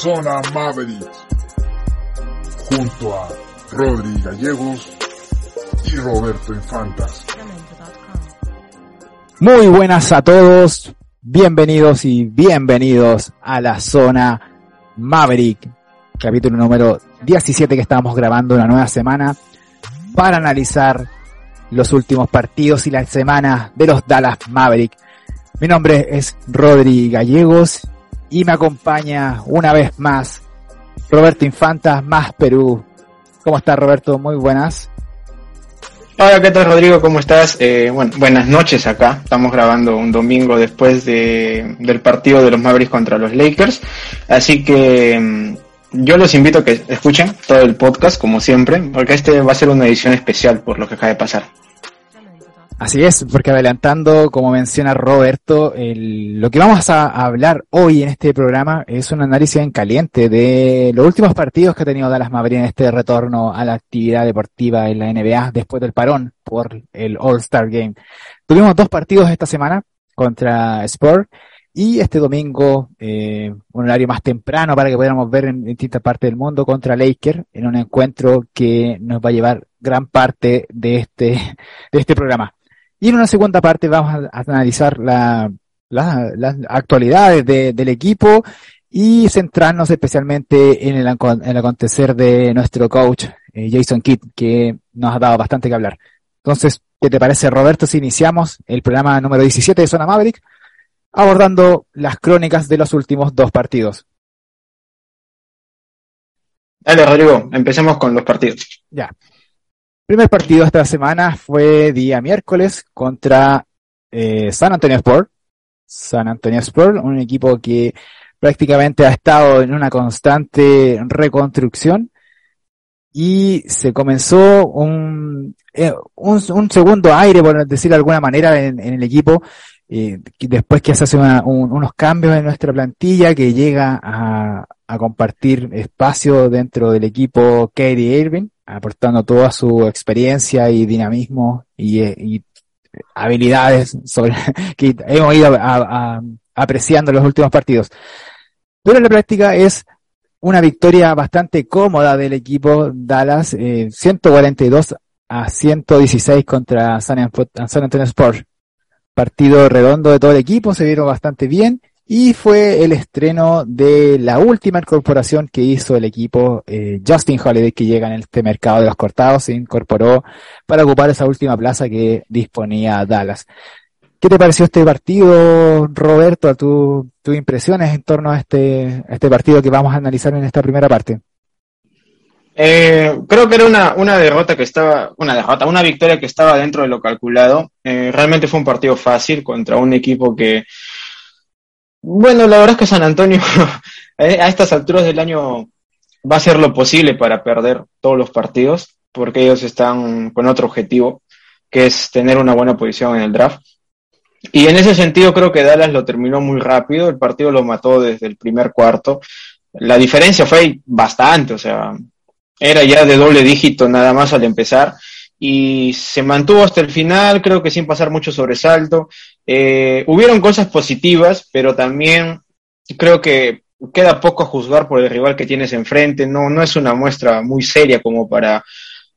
Zona Mavericks, junto a Rodri Gallegos y Roberto Infantas. Muy buenas a todos, bienvenidos y bienvenidos a la zona Maverick, capítulo número 17 que estamos grabando una nueva semana para analizar los últimos partidos y la semana de los Dallas Maverick. Mi nombre es Rodri Gallegos y me acompaña una vez más Roberto Infanta, más Perú. ¿Cómo estás Roberto? Muy buenas. Hola, ¿qué tal Rodrigo? ¿Cómo estás? Eh, bueno, buenas noches acá. Estamos grabando un domingo después de, del partido de los Mavericks contra los Lakers. Así que mm, yo los invito a que escuchen todo el podcast, como siempre, porque este va a ser una edición especial por lo que acaba de pasar. Así es, porque adelantando, como menciona Roberto, el- lo que vamos a hablar hoy en este programa es un análisis en caliente de los últimos partidos que ha tenido Dallas Mavericks en este retorno a la actividad deportiva en la NBA después del parón por el All-Star Game. Tuvimos dos partidos esta semana contra Sport y este domingo eh, un horario más temprano para que pudiéramos ver en distintas partes del mundo contra Laker en un encuentro que nos va a llevar gran parte de este, de este programa. Y en una segunda parte vamos a, analizar la, la- las actualidades de- del equipo y centrarnos especialmente en el, en el acontecer de nuestro coach eh, Jason Kidd, que nos ha dado bastante que hablar. Entonces, ¿qué te parece, Roberto, si iniciamos el programa número 17 de Zona Maverick, abordando las crónicas de los últimos dos partidos? Dale, Rodrigo, empecemos con los partidos. Ya. Primer partido esta semana fue día miércoles contra eh, San Antonio Sport. San Antonio Sport, un equipo que prácticamente ha estado en una constante reconstrucción y se comenzó un, eh, un, un segundo aire, por decirlo de alguna manera, en el equipo, eh, después que se hacen una- un- unos cambios en nuestra plantilla, que llega a, compartir espacio dentro del equipo Katie Irving, aportando toda su experiencia y dinamismo y, eh, habilidades sobre, que hemos ido a- apreciando los últimos partidos. Pero en la práctica es una victoria bastante cómoda del equipo Dallas, eh, 142 a 116 contra San, Antonio Spurs. Partido redondo de todo el equipo, se vieron bastante bien y fue el estreno de la última incorporación que hizo el equipo eh, Justin Holiday que llega en este mercado de los cortados, se incorporó para ocupar esa última plaza que disponía Dallas. ¿Qué te pareció este partido, Roberto? Tu- tus impresiones en torno a este, a este partido que vamos a analizar en esta primera parte. Eh, creo que era una, una derrota que estaba, una derrota, una victoria que estaba dentro de lo calculado. Eh, realmente fue un partido fácil contra un equipo que, bueno, la verdad es que San Antonio eh, a estas alturas del año va a hacer lo posible para perder todos los partidos, porque ellos están con otro objetivo, que es tener una buena posición en el draft. Y en ese sentido creo que Dallas lo terminó muy rápido, el partido lo mató desde el primer cuarto. La diferencia fue bastante, o sea, era ya de doble dígito nada más al empezar y se mantuvo hasta el final, creo que sin pasar mucho sobresalto. Eh, hubieron cosas positivas, pero también creo que queda poco a juzgar por el rival que tienes enfrente. No, no es una muestra muy seria como para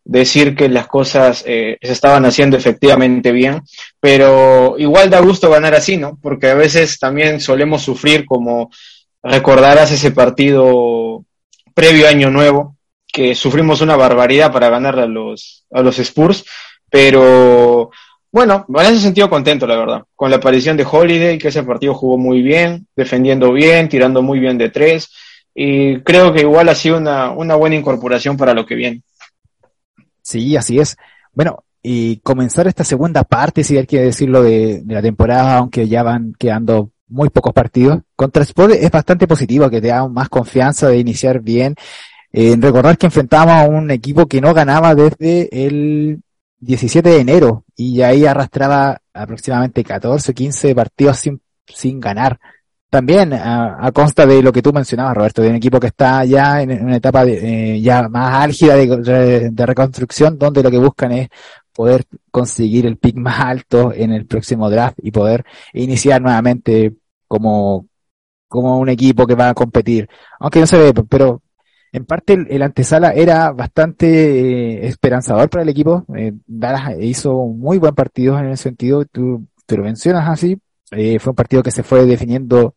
decir que las cosas eh, se estaban haciendo efectivamente bien, pero igual da gusto ganar así, ¿no? Porque a veces también solemos sufrir como recordarás ese partido previo Año Nuevo, que sufrimos una barbaridad para ganarle a los, a los Spurs, pero bueno, en ese sentido contento, la verdad, con la aparición de Holiday, que ese partido jugó muy bien, defendiendo bien, tirando muy bien de tres, y creo que igual ha sido una, una buena incorporación para lo que viene. Sí, así es. Bueno, y comenzar esta segunda parte, si hay que decirlo, de, de la temporada, aunque ya van quedando muy pocos partidos. Contra Sport es bastante positivo, que te da más confianza de iniciar bien. Eh, recordar que enfrentábamos a un equipo que no ganaba desde el 17 de enero y ahí arrastraba aproximadamente 14, 15 partidos sin, sin ganar. También a, a, consta de lo que tú mencionabas, Roberto, de un equipo que está ya en, una etapa de, eh, ya más álgida de, de, reconstrucción, donde lo que buscan es poder conseguir el pick más alto en el próximo draft y poder iniciar nuevamente como, como un equipo que va a competir. Aunque no se ve, pero en parte el, antesala era bastante eh, esperanzador para el equipo. Eh, Dallas hizo muy buen partido en el sentido, tú, lo mencionas así, eh, fue un partido que se fue definiendo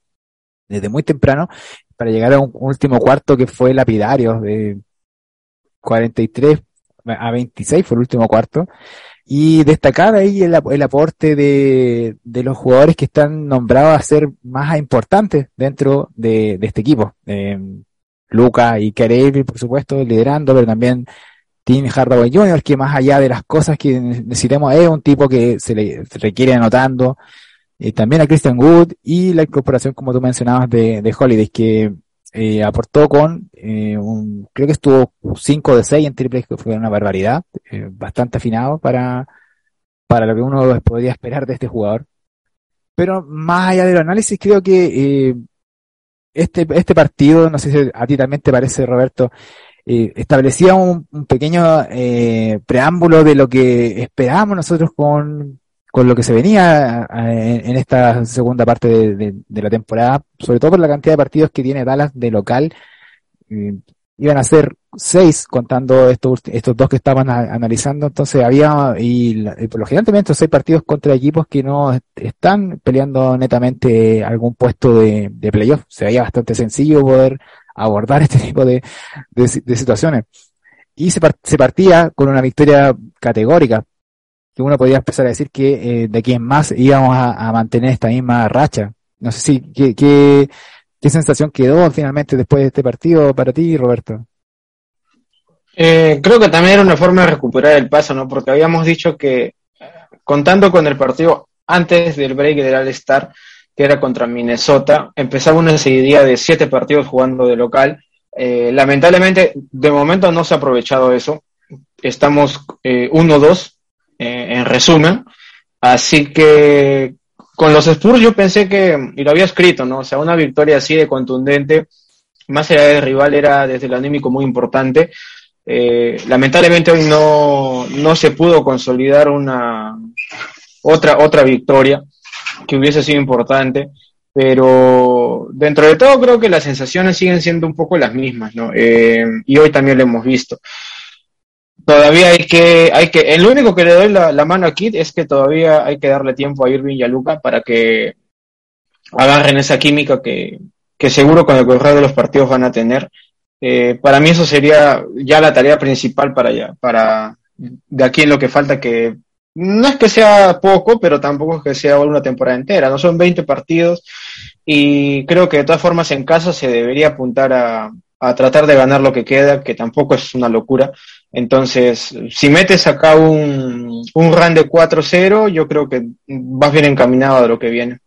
desde muy temprano para llegar a un último cuarto que fue lapidario de 43 a 26 fue el último cuarto. Y destacar ahí el, aporte de, los jugadores que están nombrados a ser más importantes dentro de, de este equipo. Eh, Luca y Carey, por supuesto, liderando, pero también Tim Hardaway Jr., que más allá de las cosas que necesitemos, es un tipo que se le requiere anotando. Eh, también a Christian Wood y la incorporación, como tú mencionabas, de, de Holiday, que eh, aportó con eh, un, creo que estuvo 5 de 6 en triple, que fue una barbaridad, eh, bastante afinado para, para lo que uno podría esperar de este jugador. Pero más allá del análisis, creo que este, este partido, no sé si a ti también te parece, Roberto, eh, establecía un, un pequeño eh, preámbulo de lo que esperábamos nosotros con, con lo que se venía en, esta segunda parte de, de, de, la temporada, sobre todo por la cantidad de partidos que tiene Dallas de local. Eh, iban a ser seis contando estos, estos dos que estaban analizando, entonces había, y, y, por lo general seis partidos contra equipos que no están peleando netamente algún puesto de, de playoff. Se veía bastante sencillo poder abordar este tipo de, de, situaciones. Y se, se partía con una victoria categórica, que uno podría empezar a decir que eh, de aquí más íbamos a, a, mantener esta misma racha. No sé si, ¿qué, qué, qué sensación quedó finalmente después de este partido para ti, Roberto? Eh, creo que también era una forma de recuperar el paso, ¿no? Porque habíamos dicho que contando con el partido antes del break del All-Star, que era contra Minnesota, empezaba una seguidilla de siete partidos jugando de local. Eh, lamentablemente, de momento no se ha aprovechado eso. Estamos 1-2 eh, en resumen. Así que con los Spurs yo pensé que, y lo había escrito, ¿no? O sea, una victoria así de contundente, más allá del rival, era desde el anímico muy importante. Eh, lamentablemente hoy no, no se pudo consolidar una otra, otra victoria que hubiese sido importante, pero dentro de todo creo que las sensaciones siguen siendo un poco las mismas, ¿no? Eh, y hoy también lo hemos visto todavía hay que, hay que, el único que le doy la, mano aquí es que todavía hay que darle tiempo a Irving y a Luca para que agarren esa química que, que seguro con el correr de los partidos van a tener. Eh, para mí eso sería ya la tarea principal para ya, para de aquí en lo que falta que no es que sea poco, pero tampoco es que sea una temporada entera, no son 20 partidos y creo que de todas formas en casa se debería apuntar a, a tratar de ganar lo que queda, que tampoco es una locura. Entonces, si metes acá un, un run de 4-0, yo creo que vas bien encaminado de lo que viene.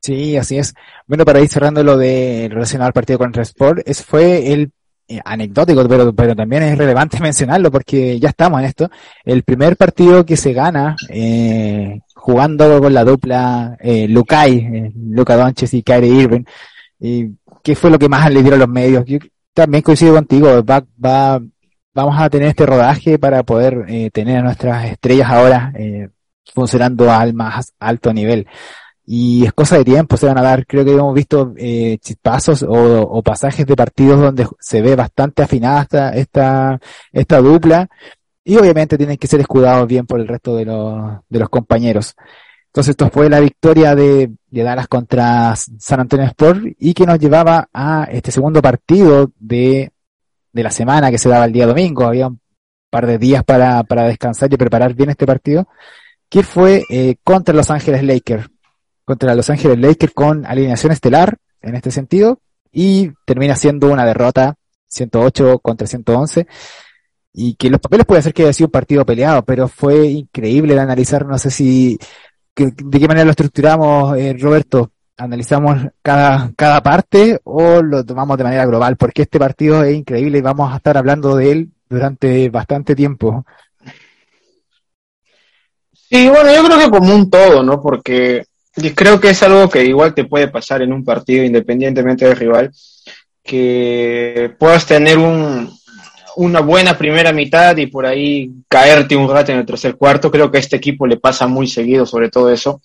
Sí, así es. Bueno, para ir cerrando lo de relacionado al partido contra Sport, es, fue el eh, anecdótico, pero, pero también es relevante mencionarlo porque ya estamos en esto. El primer partido que se gana eh, jugando con la dupla eh, Lukai, eh, Luca Doncic y Kyrie Irving, y ¿qué fue lo que más le dieron los medios? Yo también coincido contigo, va, va, vamos a tener este rodaje para poder eh, tener a nuestras estrellas ahora eh, funcionando al más alto nivel. Y es cosa de tiempo, se van a dar, creo que hemos visto eh, chispazos o, o, pasajes de partidos donde se ve bastante afinada esta, esta, esta dupla y obviamente tienen que ser escudados bien por el resto de los, de los compañeros. Entonces esto fue la victoria de, de Dallas contra San Antonio Sport y que nos llevaba a este segundo partido de, de la semana que se daba el día domingo. Había un par de días para, para descansar y preparar bien este partido, que fue eh, contra Los Ángeles Lakers. Contra Los Ángeles Lakers con alineación estelar, en este sentido, y termina siendo una derrota 108 contra 111 y que los papeles puede ser que haya sido un partido peleado, pero fue increíble de analizar, no sé si, de qué manera lo estructuramos, eh, Roberto, analizamos cada, cada parte o lo tomamos de manera global, porque este partido es increíble y vamos a estar hablando de él durante bastante tiempo. Sí, bueno, yo creo que como un todo, ¿no? Porque creo que es algo que igual te puede pasar en un partido independientemente del rival, que puedas tener un, una buena primera mitad y por ahí caerte un rato en el tercer cuarto. Creo que a este equipo le pasa muy seguido sobre todo eso.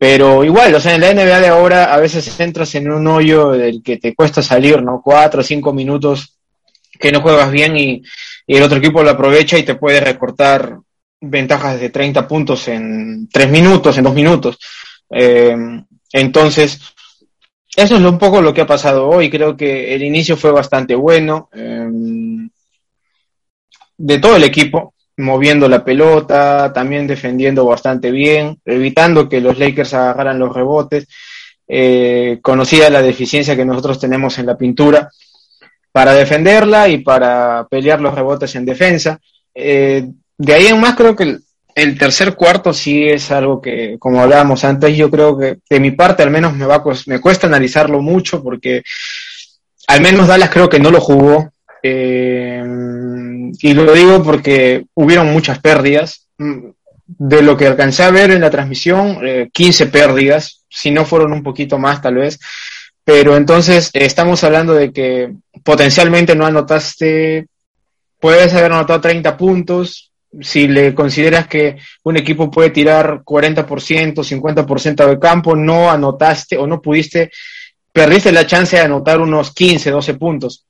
Pero igual, o sea, en la NBA de ahora a veces entras en un hoyo del que te cuesta salir, ¿no? Cuatro o cinco minutos que no juegas bien y, el otro equipo lo aprovecha y te puede recortar ventajas de 30 puntos en tres minutos, en dos minutos. Eh, entonces, eso es un poco lo que ha pasado hoy. Creo que el inicio fue bastante bueno. Eh, de todo el equipo, moviendo la pelota, también defendiendo bastante bien, evitando que los Lakers agarraran los rebotes. Eh, conocida la deficiencia que nosotros tenemos en la pintura para defenderla y para pelear los rebotes en defensa. Eh, de ahí en más creo que el, tercer cuarto sí es algo que, como hablábamos antes, yo creo que de mi parte al menos me, va, me cuesta analizarlo mucho porque al menos Dallas creo que no lo jugó. Eh, y lo digo porque hubieron muchas pérdidas. De lo que alcancé a ver en la transmisión, 15 eh, pérdidas, si no fueron un poquito más tal vez. Pero entonces eh, estamos hablando de que potencialmente no anotaste, puedes haber anotado 30 puntos, si le consideras que un equipo puede tirar 40%, 50% de campo, no anotaste o no pudiste, perdiste la chance de anotar unos 15, 12 puntos.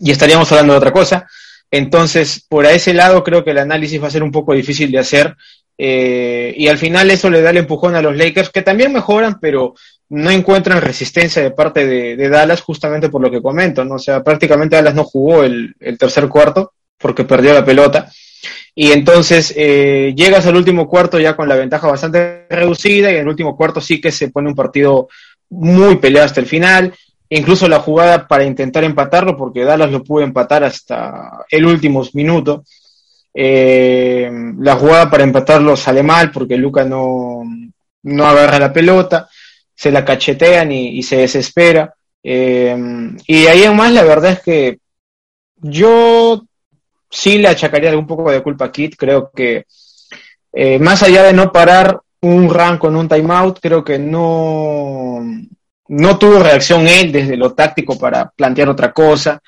Y estaríamos hablando de otra cosa. Entonces, por ese lado creo que el análisis va a ser un poco difícil de hacer. Eh, y al final eso le da el empujón a los Lakers, que también mejoran, pero no encuentran resistencia de parte de, Dallas justamente por lo que comento, ¿no? O sea, prácticamente Dallas no jugó el, tercer cuarto porque perdió la pelota. Y entonces eh, llegas al último cuarto ya con la ventaja bastante reducida y en el último cuarto sí que se pone un partido muy peleado hasta el final incluso la jugada para intentar empatarlo, porque Dallas lo pudo empatar hasta el último minuto. Eh, la jugada para empatarlo sale mal porque Luca no, no agarra la pelota, se la cachetean y, se desespera. Eh, y ahí en más la verdad es que yo sí le achacaría un poco de culpa a Kit, creo que eh, más allá de no parar un run con un timeout, creo que no, no tuvo reacción él desde lo táctico para plantear otra cosa.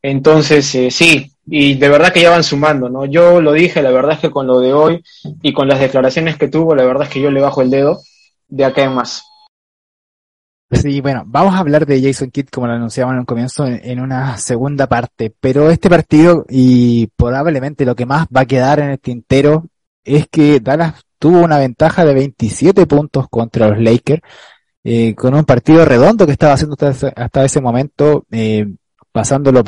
Entonces, eh, sí, y de verdad que ya van sumando, ¿no? Yo lo dije, la verdad es que con lo de hoy y con las declaraciones que tuvo, la verdad es que yo le bajo el dedo de acá en más. Sí, bueno, vamos a hablar de Jason Kidd como lo anunciamos en un comienzo en, una segunda parte, pero este partido y probablemente lo que más va a quedar en el tintero es que Dallas tuvo una ventaja de 27 puntos contra los Lakers eh, con un partido redondo que estaba haciendo hasta ese, momento, eh, pasándolo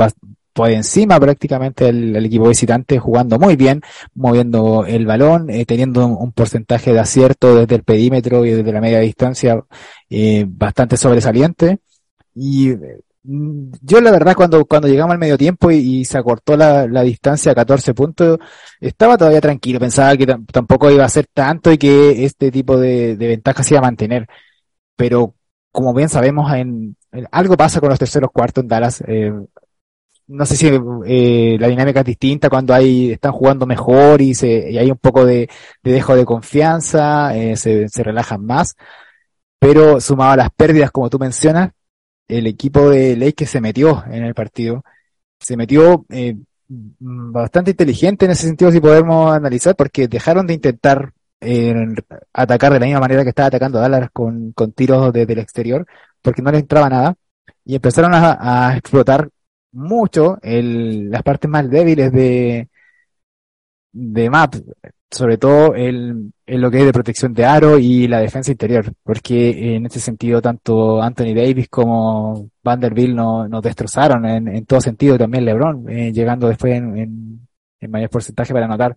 por encima prácticamente el, equipo visitante, jugando muy bien, moviendo el balón, eh, teniendo un, porcentaje de acierto desde el perímetro y desde la media distancia eh, bastante sobresaliente. Y mm, yo la verdad cuando, cuando llegamos al medio tiempo y, se acortó la, distancia a 14 puntos, estaba todavía tranquilo, pensaba que tampoco iba a ser tanto y que este tipo de, de ventaja se iba a mantener pero como bien sabemos, en, algo pasa con los terceros cuartos en Dallas. Eh, no sé si eh, la dinámica es distinta cuando hay, están jugando mejor y, se, y hay un poco de, de dejo de confianza, eh, se, se relajan más, pero sumado a las pérdidas, como tú mencionas, el equipo de Lakers se metió en el partido, se metió eh, bastante inteligente en ese sentido si podemos analizar, porque dejaron de intentar atacar de la misma manera que estaba atacando Dallas con, con tiros desde el exterior, porque no le entraba nada, y empezaron a, explotar mucho el, las partes más débiles de, de Map, sobre todo el, en lo que es de protección de aro y la defensa interior, porque en ese sentido tanto Anthony Davis como Vanderbilt nos, nos destrozaron en, en todo sentido, también LeBron, eh, llegando después en, en, en mayor porcentaje para anotar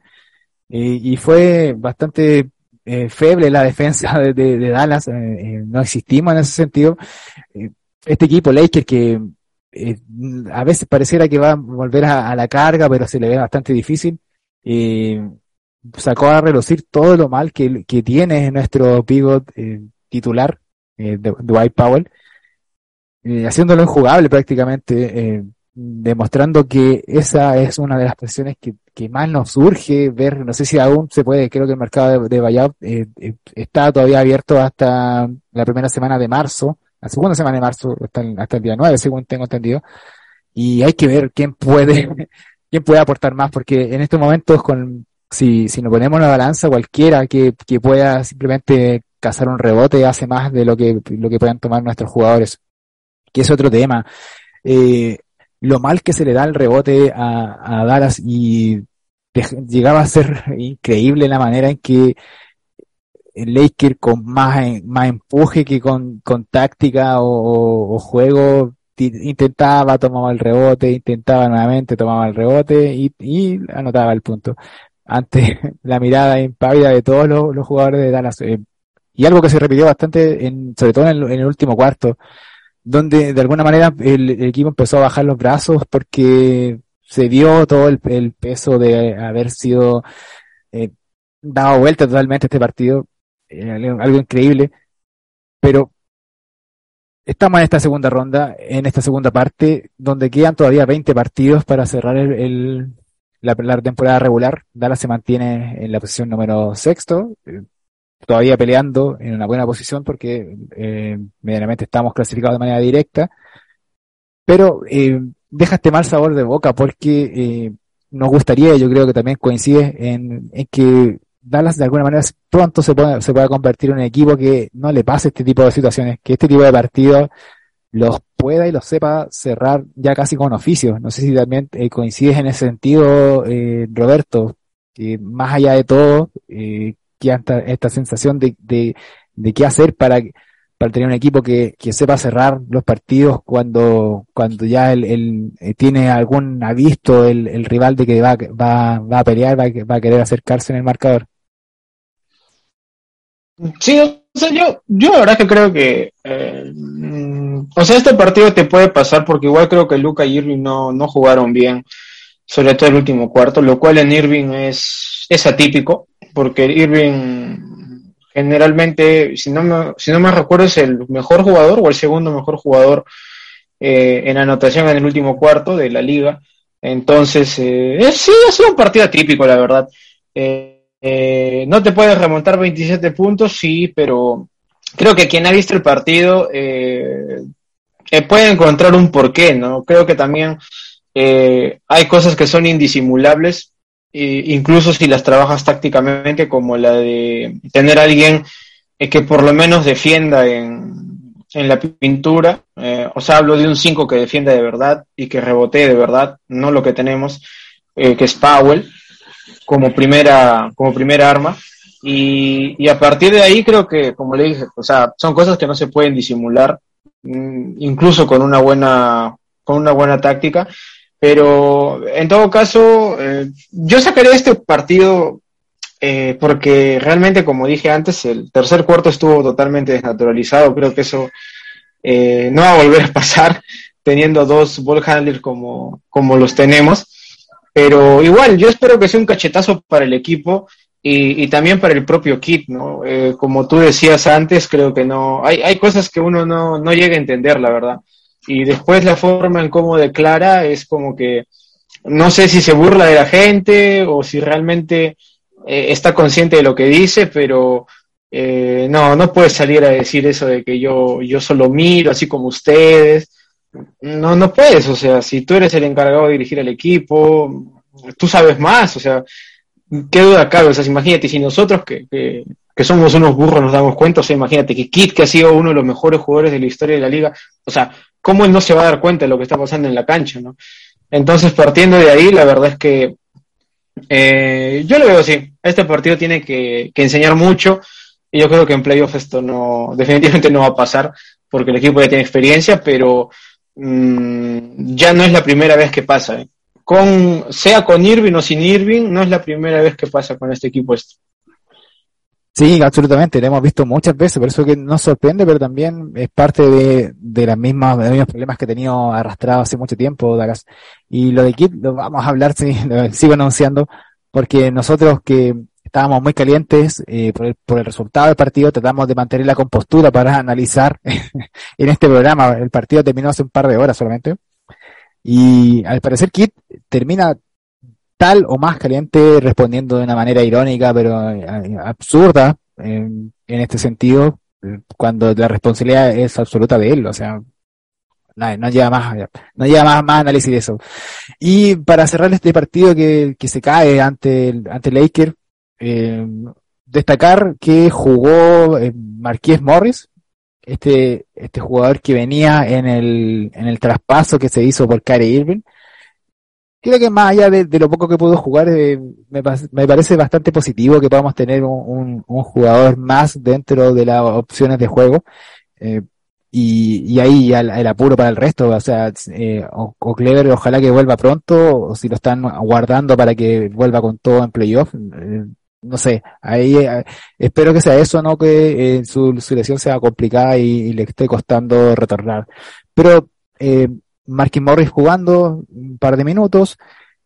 y fue bastante eh, feble la defensa de, Dallas, eh, eh, no existimos en ese sentido. este equipo Lakers que a veces pareciera que va a volver a, la carga, pero se le ve bastante difícil. Sacó a relucir todo lo mal que, que tiene nuestro pivot titular, Dwight Powell, haciéndolo injugable prácticamente, demostrando que esa es una de las presiones que, más nos surge ver, no sé si aún se puede, creo que el mercado de, de buyout está todavía abierto hasta la primera semana de marzo, la segunda semana de marzo hasta el, hasta día 9, según tengo entendido, y hay que ver quién puede, quién puede aportar más, porque en estos momentos con, si, si nos ponemos la balanza, cualquiera que, que pueda simplemente cazar un rebote hace más de lo que, lo que puedan tomar nuestros jugadores, que es otro tema. Eh, lo mal que se le da el rebote a, Dallas y llegaba a ser increíble la manera en que el Laker con más, más empuje que con, táctica o, juego intentaba, tomaba el rebote, intentaba nuevamente, tomaba el rebote y, y anotaba el punto ante la mirada impávida de todos los, jugadores de Dallas. Eh, y algo que se repitió bastante, en, sobre todo en el, último cuarto, donde de alguna manera el, equipo empezó a bajar los brazos porque se vio todo el, peso de haber sido eh, dado vuelta totalmente este partido, eh, algo increíble, pero estamos en esta segunda ronda, en esta segunda parte, donde quedan todavía 20 partidos para cerrar el, el la, la, temporada regular. Dallas se mantiene en la posición número sexto, eh, todavía peleando en una buena posición porque eh, medianamente estamos clasificados de manera directa, pero eh, deja este mal sabor de boca porque eh, nos gustaría, yo creo que también coincide en, en que Dallas de alguna manera pronto se pueda, se pueda convertir en un equipo que no le pase este tipo de situaciones, que este tipo de partidos los pueda y los sepa cerrar ya casi con oficio. No sé si también eh, coincides en ese sentido, eh, Roberto, que más allá de todo, eh, que esta, esta sensación de, de, de, qué hacer para, para tener un equipo que, que sepa cerrar los partidos cuando, cuando ya el, el eh, tiene algún avisto el, el rival de que va, va, va a pelear, va, va a querer acercarse en el marcador. Sí, o sea, yo, yo la verdad que creo que, eh, o sea, este partido te puede pasar porque igual creo que Luca y Irving no, no jugaron bien, sobre todo el último cuarto, lo cual en Irving es, es atípico, porque Irving generalmente, si no me, recuerdo, es el mejor jugador o el segundo mejor jugador eh, en anotación en el último cuarto de la liga. Entonces, eh, sí, ha sido un partido atípico, la verdad. Eh, eh, no te puedes remontar 27 puntos, sí, pero creo que quien ha visto el partido puede encontrar un porqué, ¿no? Creo que también hay cosas que son indisimulables, incluso si las trabajas tácticamente, como la de tener a alguien eh, que por lo menos defienda en, en la pintura, eh, o sea, hablo de un 5 que defienda de verdad y que rebotee de verdad, no lo que tenemos, que es Powell como primera, como primera arma. Y, y, a partir de ahí creo que, como le dije, o sea, son cosas que no se pueden disimular, incluso con una buena, con una buena táctica. Pero en todo caso, eh, yo sacaré este partido eh, porque realmente, como dije antes, el tercer cuarto estuvo totalmente desnaturalizado. Creo que eso eh, no va a volver a pasar teniendo dos ball handlers como, como los tenemos. Pero igual, yo espero que sea un cachetazo para el equipo y, y también para el propio Kit, ¿no? Eh, como tú decías antes, creo que no, hay, hay cosas que uno no, no llega a entender, la verdad. Y después la forma en cómo declara es como que no sé si se burla de la gente o si realmente eh, está consciente de lo que dice, pero eh, no, no puede salir a decir eso de que yo, yo solo miro, así como ustedes. No, no puedes, o sea, si tú eres el encargado de dirigir el equipo, tú sabes más, o sea, qué duda cabe, o sea, imagínate, si nosotros que, que, que, somos unos burros nos damos cuenta, o sea, imagínate que Kit, que ha sido uno de los mejores jugadores de la historia de la liga, o sea, ¿cómo él no se va a dar cuenta de lo que está pasando en la cancha, no? Entonces, partiendo de ahí, la verdad es que eh, yo lo veo así, este partido tiene que, enseñar mucho, y yo creo que en playoff esto no, definitivamente no va a pasar, porque el equipo ya tiene experiencia, pero mmm, ya no es la primera vez que pasa. ¿eh? Con, sea con Irving o sin Irving, no es la primera vez que pasa con este equipo esto. Sí, absolutamente, lo hemos visto muchas veces, por eso que nos sorprende, pero también es parte de, de las mismas, de los mismos problemas que he tenido arrastrado hace mucho tiempo, Dallas. Y lo de Kit lo vamos a hablar, sí, sigo anunciando, porque nosotros que estábamos muy calientes eh, por, el, por el resultado del partido, tratamos de mantener la compostura para analizar en este programa. El partido terminó hace un par de horas solamente. Y al parecer Kit termina o más caliente respondiendo de una manera irónica pero eh, absurda en, en este sentido cuando la responsabilidad es absoluta de él, o sea, no, no lleva más, no lleva más, más análisis de eso. Y para cerrar este partido que, que se cae ante el, ante Laker, eh, destacar que jugó eh, Marqués Morris, este, este jugador que venía en el, en el traspaso que se hizo por Kyrie Irving, creo que más allá de, lo poco que pudo jugar, eh, me, parece bastante positivo que podamos tener un, jugador más dentro de las opciones de juego. Eh, y, ahí el, el, apuro para el resto, o sea, eh, o, Clever ojalá que vuelva pronto, o si lo están guardando para que vuelva con todo en playoff, no sé, ahí espero que sea eso, no que su, su, lesión sea complicada y, le esté costando retornar. Pero Marquis Morris jugando un par de minutos,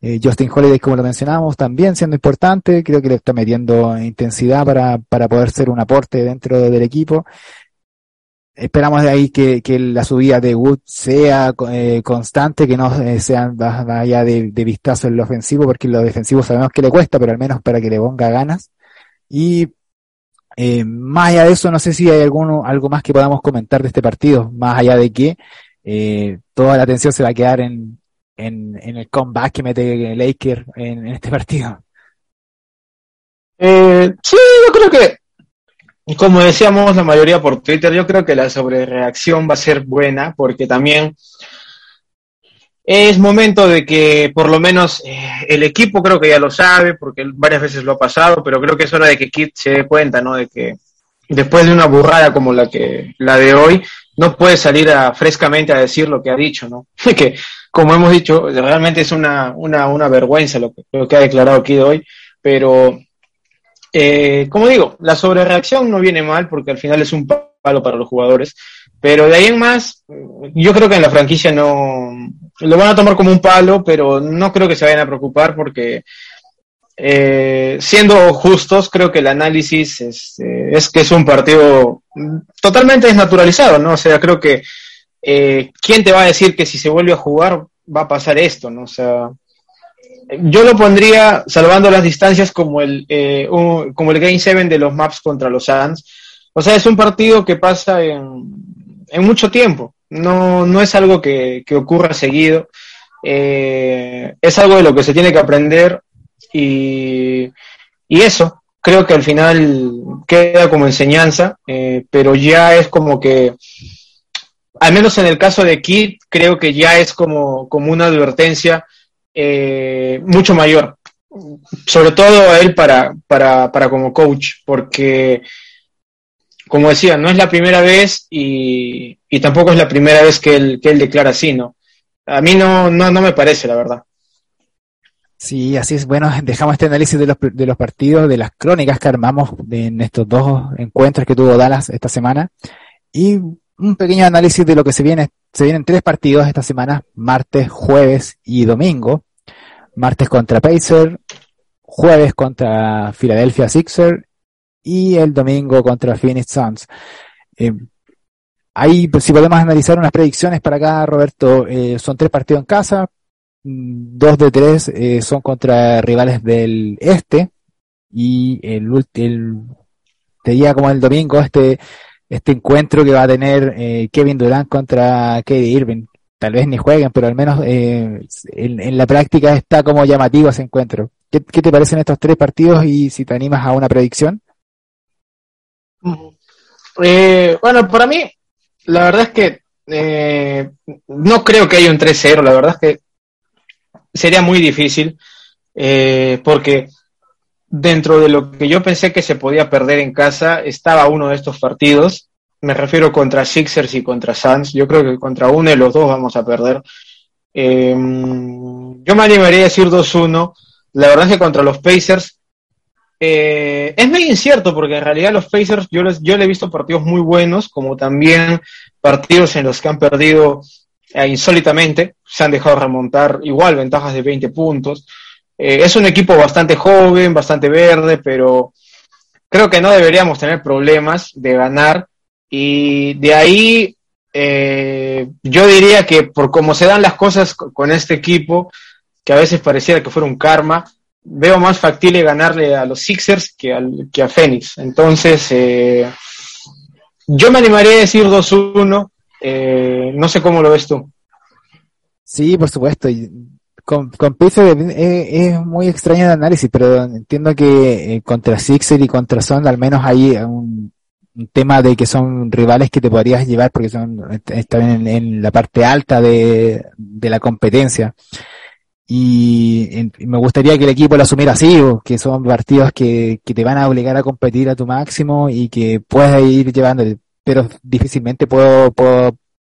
eh, Justin Holiday, como lo mencionamos, también siendo importante, creo que le está metiendo intensidad para, para poder ser un aporte dentro del equipo. Esperamos de ahí que, que la subida de Wood sea eh, constante, que no eh, sea vaya de, de, vistazo en lo ofensivo, porque lo defensivo sabemos que le cuesta, pero al menos para que le ponga ganas. Y eh, más allá de eso, no sé si hay alguno, algo más que podamos comentar de este partido, más allá de que eh, toda la atención se va a quedar en, en, el comeback que mete Laker en, en este partido. Eh, sí, yo creo que como decíamos la mayoría por Twitter, yo creo que la sobrereacción va a ser buena porque también es momento de que por lo menos eh, el equipo creo que ya lo sabe porque varias veces lo ha pasado, pero creo que es hora de que Kit se dé cuenta, ¿no? De que después de una burrada como la que la de hoy no puede salir frescamente a decir lo que ha dicho, ¿no? que como hemos dicho realmente es una una, una vergüenza lo que, lo que ha declarado Kid hoy, pero eh, como digo, la sobrereacción no viene mal porque al final es un palo para los jugadores, pero de ahí en más, yo creo que en la franquicia no lo van a tomar como un palo, pero no creo que se vayan a preocupar porque eh, siendo justos, creo que el análisis es, eh, es, que es un partido totalmente desnaturalizado, ¿no? O sea, creo que eh, ¿quién te va a decir que si se vuelve a jugar va a pasar esto, ¿no? O sea, yo lo pondría, salvando las distancias, como el, como el Game 7 de los Maps contra los Suns. O sea, es un partido que pasa en, en mucho tiempo. No, no es algo que, que ocurra seguido. Es algo de lo que se tiene que aprender y, y eso, creo que al final queda como enseñanza, eh, pero ya es como que, al menos en el caso de Kid, creo que ya es como, como una advertencia eh, mucho mayor, sobre todo a él para, para, para como coach, porque, como decía, no es la primera vez y, y tampoco es la primera vez que él, que él declara así, ¿no? A mí no, no, no me parece, la verdad. Sí, así es. Bueno, dejamos este análisis de los, de los partidos, de las crónicas que armamos de, en estos dos encuentros que tuvo Dallas esta semana. Y un pequeño análisis de lo que se viene. Se vienen tres partidos esta semana, martes, jueves y domingo. Martes contra Pacer, jueves contra Philadelphia Sixer y el domingo contra Phoenix Suns. Eh, ahí, pues, si podemos analizar unas predicciones para acá, Roberto, eh, son tres partidos en casa, dos de tres eh, son contra rivales del este y el, el te diría como el domingo este este encuentro que va a tener eh, Kevin Durant contra Katie Irving. Tal vez ni jueguen, pero al menos eh, en, la práctica está como llamativo ese encuentro. ¿Qué, ¿Qué, te parecen estos tres partidos y si te animas a una predicción? Eh, bueno, para mí, la verdad es que no creo que haya un 3-0, la verdad es que sería muy difícil, eh, porque dentro de lo que yo pensé que se podía perder en casa, estaba uno de estos partidos. Me refiero contra Sixers y contra Suns. Yo creo que contra uno de los dos vamos a perder. Eh, yo me animaría a decir 2-1. La verdad es que contra los Pacers eh, es medio incierto porque en realidad los Pacers yo, les, yo le he visto partidos muy buenos, como también partidos en los que han perdido eh, insólitamente, se han dejado remontar igual ventajas de 20 puntos. Eh, es un equipo bastante joven, bastante verde, pero creo que no deberíamos tener problemas de ganar. Y de ahí eh, yo diría que por cómo se dan las cosas con este equipo, que a veces pareciera que fuera un karma, veo más factible ganarle a los Sixers que, al, que a Phoenix. Entonces, yo me animaría a decir 2-1. Eh, no sé cómo lo ves tú. Sí, por supuesto. Con, con Pacers es, es, muy extraño el análisis, pero entiendo que eh, contra Sixers y contra Son al menos hay un, un, tema de que son rivales que te podrías llevar porque son están en, en la parte alta de, de la competencia y, y, me gustaría que el equipo lo asumiera así, que son partidos que, que, te van a obligar a competir a tu máximo y que puedes ir llevando, pero difícilmente puedo, puedo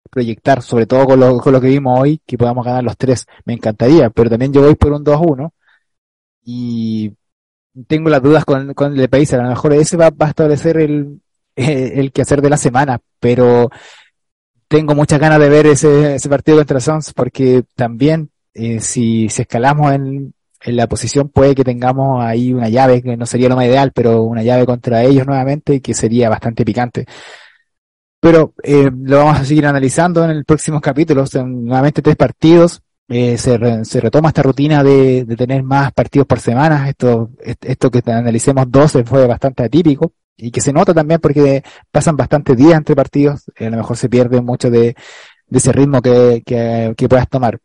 proyectar, sobre todo con lo, con lo que vimos hoy, que podamos ganar los tres. Me encantaría, pero también yo voy por un 2-1 y tengo las dudas con, con el país. A lo mejor ese va, a establecer el, el quehacer de la semana, pero tengo muchas ganas de ver ese, ese partido contra Sons porque también eh, si, si escalamos en, en la posición puede que tengamos ahí una llave, que no sería lo más ideal, pero una llave contra ellos nuevamente que sería bastante picante. Pero eh, lo vamos a seguir analizando en el próximo capítulo. Son nuevamente tres partidos. Eh, se, re, se, retoma esta rutina de, de, tener más partidos por semana. Esto, esto que analicemos 12 fue bastante atípico y que se nota también porque pasan bastantes días entre partidos. a lo mejor se pierde mucho de, de ese ritmo que, que, que puedas tomar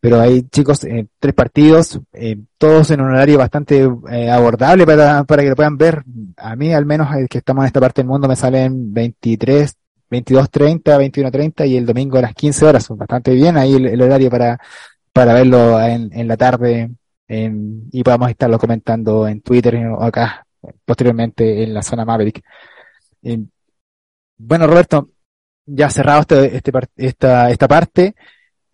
pero hay chicos, eh, tres partidos, eh, todos en un horario bastante eh, abordable para, para que lo puedan ver. A mí, al menos, el que estamos en esta parte del mundo, me salen 23, 22.30, 21.30 y el domingo a las 15 horas. Bastante bien ahí el, el horario para, para verlo en, en la tarde en, y podamos estarlo comentando en Twitter o acá, posteriormente en la zona Maverick. bueno, Roberto, ya cerrado este, este, esta, esta parte,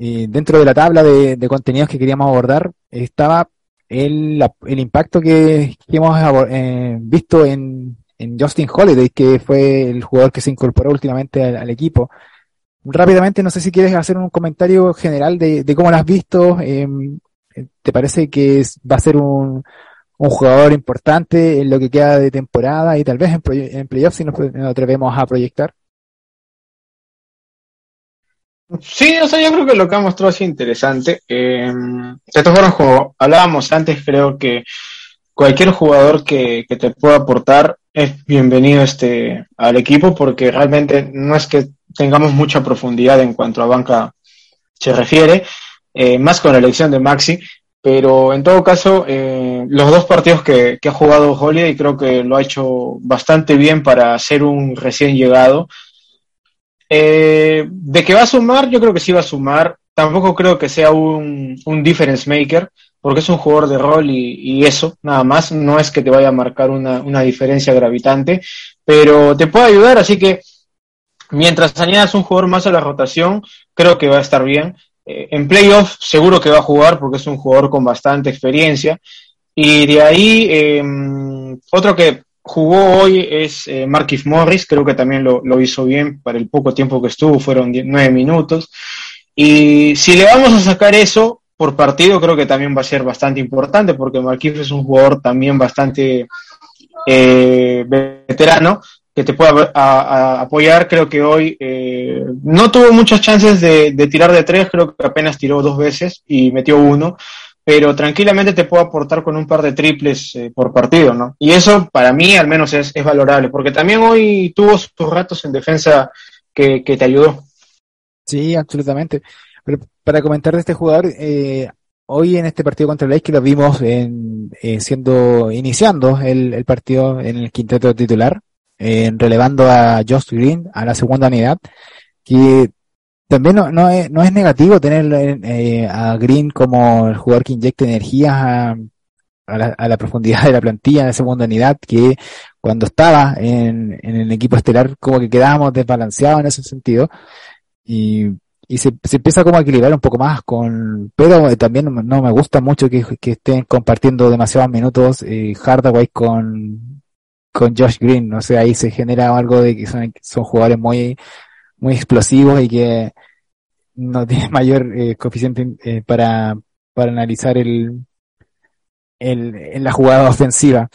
eh, dentro de la tabla de, contenidos que queríamos abordar estaba el, impacto que, hemos eh, visto en, Justin Holiday, que fue el jugador que se incorporó últimamente al, equipo. Rápidamente, no sé si quieres hacer un comentario general de, de cómo lo has visto. Eh, ¿Te parece que va a ser un, un jugador importante en lo que queda de temporada y tal vez en, en playoffs si nos atrevemos a proyectar? Sí, o sea, yo creo que lo que ha mostrado es interesante. Eh, de todas formas, como hablábamos antes, creo que cualquier jugador que, que, te pueda aportar es bienvenido este al equipo porque realmente no es que tengamos mucha profundidad en cuanto a banca se refiere, eh, más con la elección de Maxi, pero en todo caso, eh, los dos partidos que, que ha jugado Holiday creo que lo ha hecho bastante bien para ser un recién llegado. Eh, de que va a sumar, yo creo que sí va a sumar. Tampoco creo que sea un, un difference maker, porque es un jugador de rol y, y, eso, nada más. No es que te vaya a marcar una, una diferencia gravitante, pero te puede ayudar. Así que mientras añadas un jugador más a la rotación, creo que va a estar bien. Eh, en playoff seguro que va a jugar porque es un jugador con bastante experiencia. Y de ahí, eh, otro que jugó hoy es eh, Marquis Morris, creo que también lo, lo, hizo bien para el poco tiempo que estuvo, fueron diez, nueve minutos. Y si le vamos a sacar eso por partido, creo que también va a ser bastante importante, porque Marquis es un jugador también bastante eh, veterano, que te puede a, a apoyar. Creo que hoy eh, no tuvo muchas chances de tirar de tres, creo que apenas tiró dos veces y metió uno pero tranquilamente te puedo aportar con un par de triples eh, por partido, ¿no? Y eso para mí al menos es, es, valorable, porque también hoy tuvo sus ratos en defensa que, que te ayudó. Sí, absolutamente. Pero para comentar de este jugador, eh, hoy en este partido contra el que lo vimos en, eh, siendo, iniciando el, el, partido en el quinteto titular, eh, relevando a Josh Green a la segunda unidad, que también no, no, es, no es negativo tener eh, a Green como el jugador que inyecta energía a, a, la, a, la, profundidad de la plantilla de segunda unidad, que cuando estaba en, en el equipo estelar como que quedábamos desbalanceados en ese sentido. Y, y se, se, empieza como a equilibrar un poco más con, pero también no me gusta mucho que, que estén compartiendo demasiados minutos eh, Hardaway con, con Josh Green, no sé, ahí se genera algo de que son, son jugadores muy, muy explosivos y que no tienen mayor eh, coeficiente eh, para, para analizar el, el, en la jugada ofensiva.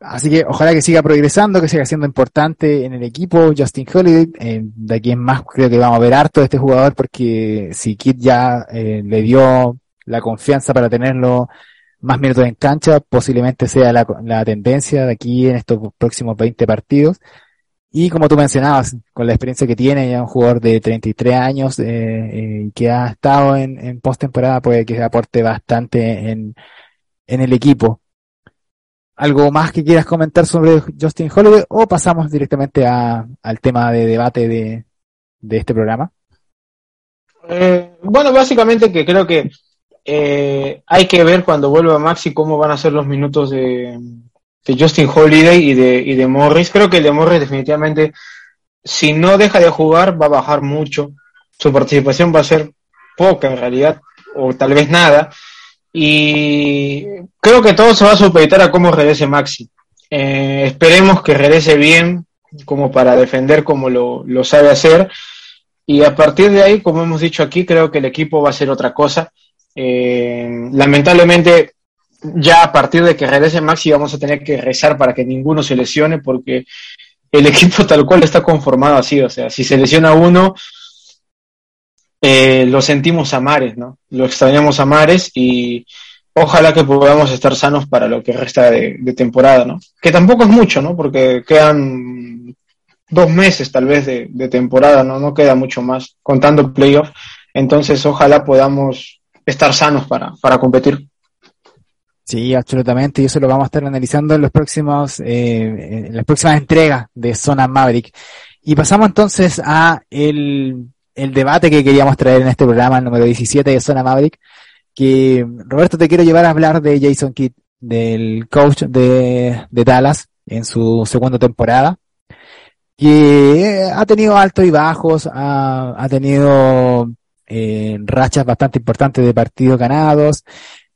Así que ojalá que siga progresando, que siga siendo importante en el equipo. Justin Holiday, eh, de aquí en más creo que vamos a ver harto de este jugador porque si Kit ya eh, le dio la confianza para tenerlo más minutos en cancha, posiblemente sea la, la tendencia de aquí en estos próximos 20 partidos. Y como tú mencionabas, con la experiencia que tiene, ya un jugador de 33 años eh, eh, que ha estado en, en postemporada, puede que aporte bastante en, el equipo. ¿Algo más que quieras comentar sobre Justin Holloway o pasamos directamente a, al tema de debate de, de este programa? Eh, bueno, básicamente que creo que eh, hay que ver cuando vuelva Maxi cómo van a ser los minutos de, de Justin Holiday y de, y de Morris. Creo que el de Morris definitivamente, si no deja de jugar, va a bajar mucho. Su participación va a ser poca en realidad, o tal vez nada. Y creo que todo se va a supeditar a cómo regrese Maxi. Eh, esperemos que regrese bien, como para defender como lo, lo sabe hacer. Y a partir de ahí, como hemos dicho aquí, creo que el equipo va a ser otra cosa. Eh, lamentablemente, ya a partir de que regrese Maxi, vamos a tener que rezar para que ninguno se lesione, porque el equipo tal cual está conformado así. O sea, si se lesiona uno, eh, lo sentimos a mares, ¿no? Lo extrañamos a mares y ojalá que podamos estar sanos para lo que resta de, temporada, ¿no? Que tampoco es mucho, ¿no? Porque quedan dos meses tal vez de, de temporada, ¿no? No queda mucho más contando playoff. Entonces ojalá podamos estar sanos para, para competir. Sí, absolutamente, y eso lo vamos a estar analizando en los próximos, eh, en las próximas entregas de Zona Maverick. Y pasamos entonces a el, el debate que queríamos traer en este programa, el número 17 de Zona Maverick, que Roberto te quiero llevar a hablar de Jason Kidd, del coach de, de Dallas en su segunda temporada, que ha tenido altos y bajos, ha, ha tenido eh, rachas bastante importantes de partidos ganados,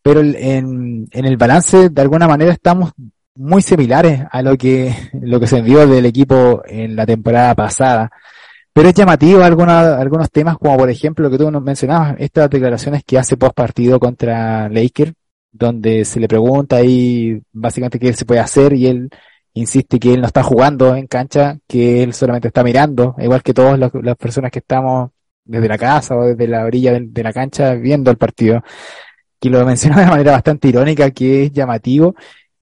pero en, en el balance de alguna manera estamos muy similares a lo que, lo que se envió del equipo en la temporada pasada. Pero es llamativo alguna, algunos temas, como por ejemplo lo que tú nos mencionabas, estas declaraciones que hace post partido contra Laker, donde se le pregunta ahí básicamente qué se puede hacer y él insiste que él no está jugando en cancha, que él solamente está mirando, igual que todas las, las personas que estamos desde la casa o desde la orilla de, de la cancha viendo el partido que lo menciona de manera bastante irónica, que es llamativo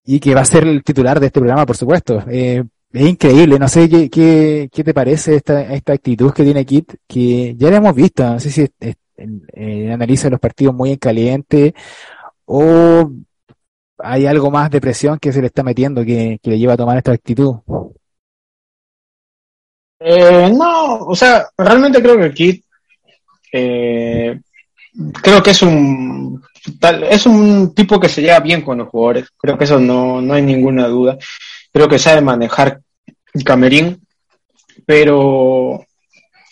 y que va a ser el titular de este programa, por supuesto. Eh, es increíble, no sé qué, qué, qué te parece esta, esta actitud que tiene Kit, que ya la hemos visto, no sé si eh, analiza los partidos muy en caliente o hay algo más de presión que se le está metiendo que, que le lleva a tomar esta actitud. Eh, no, o sea, realmente creo que Kit eh, creo que es un tal, es un tipo que se lleva bien con los jugadores, creo que eso no, no hay ninguna duda, creo que sabe manejar el camerín, pero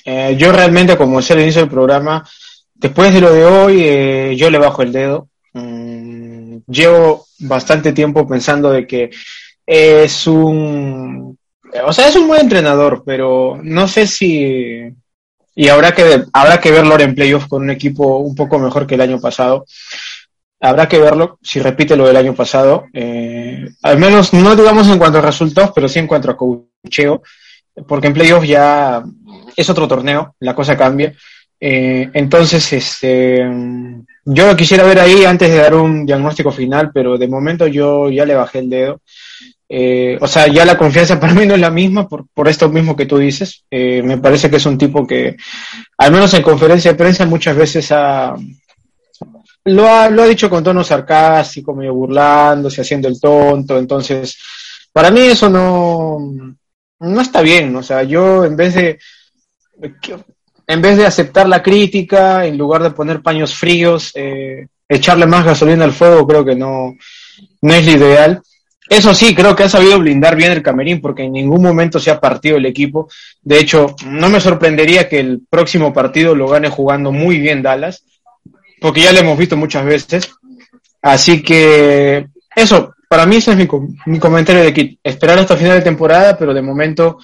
eh, yo realmente, como decía al inicio del programa, después de lo de hoy, eh, yo le bajo el dedo. Mm, llevo bastante tiempo pensando de que es un, o sea, es un buen entrenador, pero no sé si y habrá que, habrá que verlo en playoff con un equipo un poco mejor que el año pasado. Habrá que verlo si repite lo del año pasado. Eh, al menos, no digamos en cuanto a resultados, pero sí en cuanto a cocheo, porque en playoff ya es otro torneo, la cosa cambia. Eh, entonces, este, yo lo quisiera ver ahí antes de dar un diagnóstico final, pero de momento yo ya le bajé el dedo. Eh, o sea, ya la confianza para mí no es la misma por, por esto mismo que tú dices. Eh, me parece que es un tipo que, al menos en conferencia de prensa, muchas veces ha, lo, ha, lo ha dicho con tono sarcástico, medio burlándose, haciendo el tonto. Entonces, para mí eso no, no está bien. O sea, yo en vez de, en vez de aceptar la crítica, en lugar de poner paños fríos, eh, echarle más gasolina al fuego, creo que no, no es lo ideal. Eso sí, creo que ha sabido blindar bien el camerín porque en ningún momento se ha partido el equipo. De hecho, no me sorprendería que el próximo partido lo gane jugando muy bien Dallas, porque ya lo hemos visto muchas veces. Así que eso, para mí ese es mi, mi comentario de Kit. Esperar hasta final de temporada, pero de momento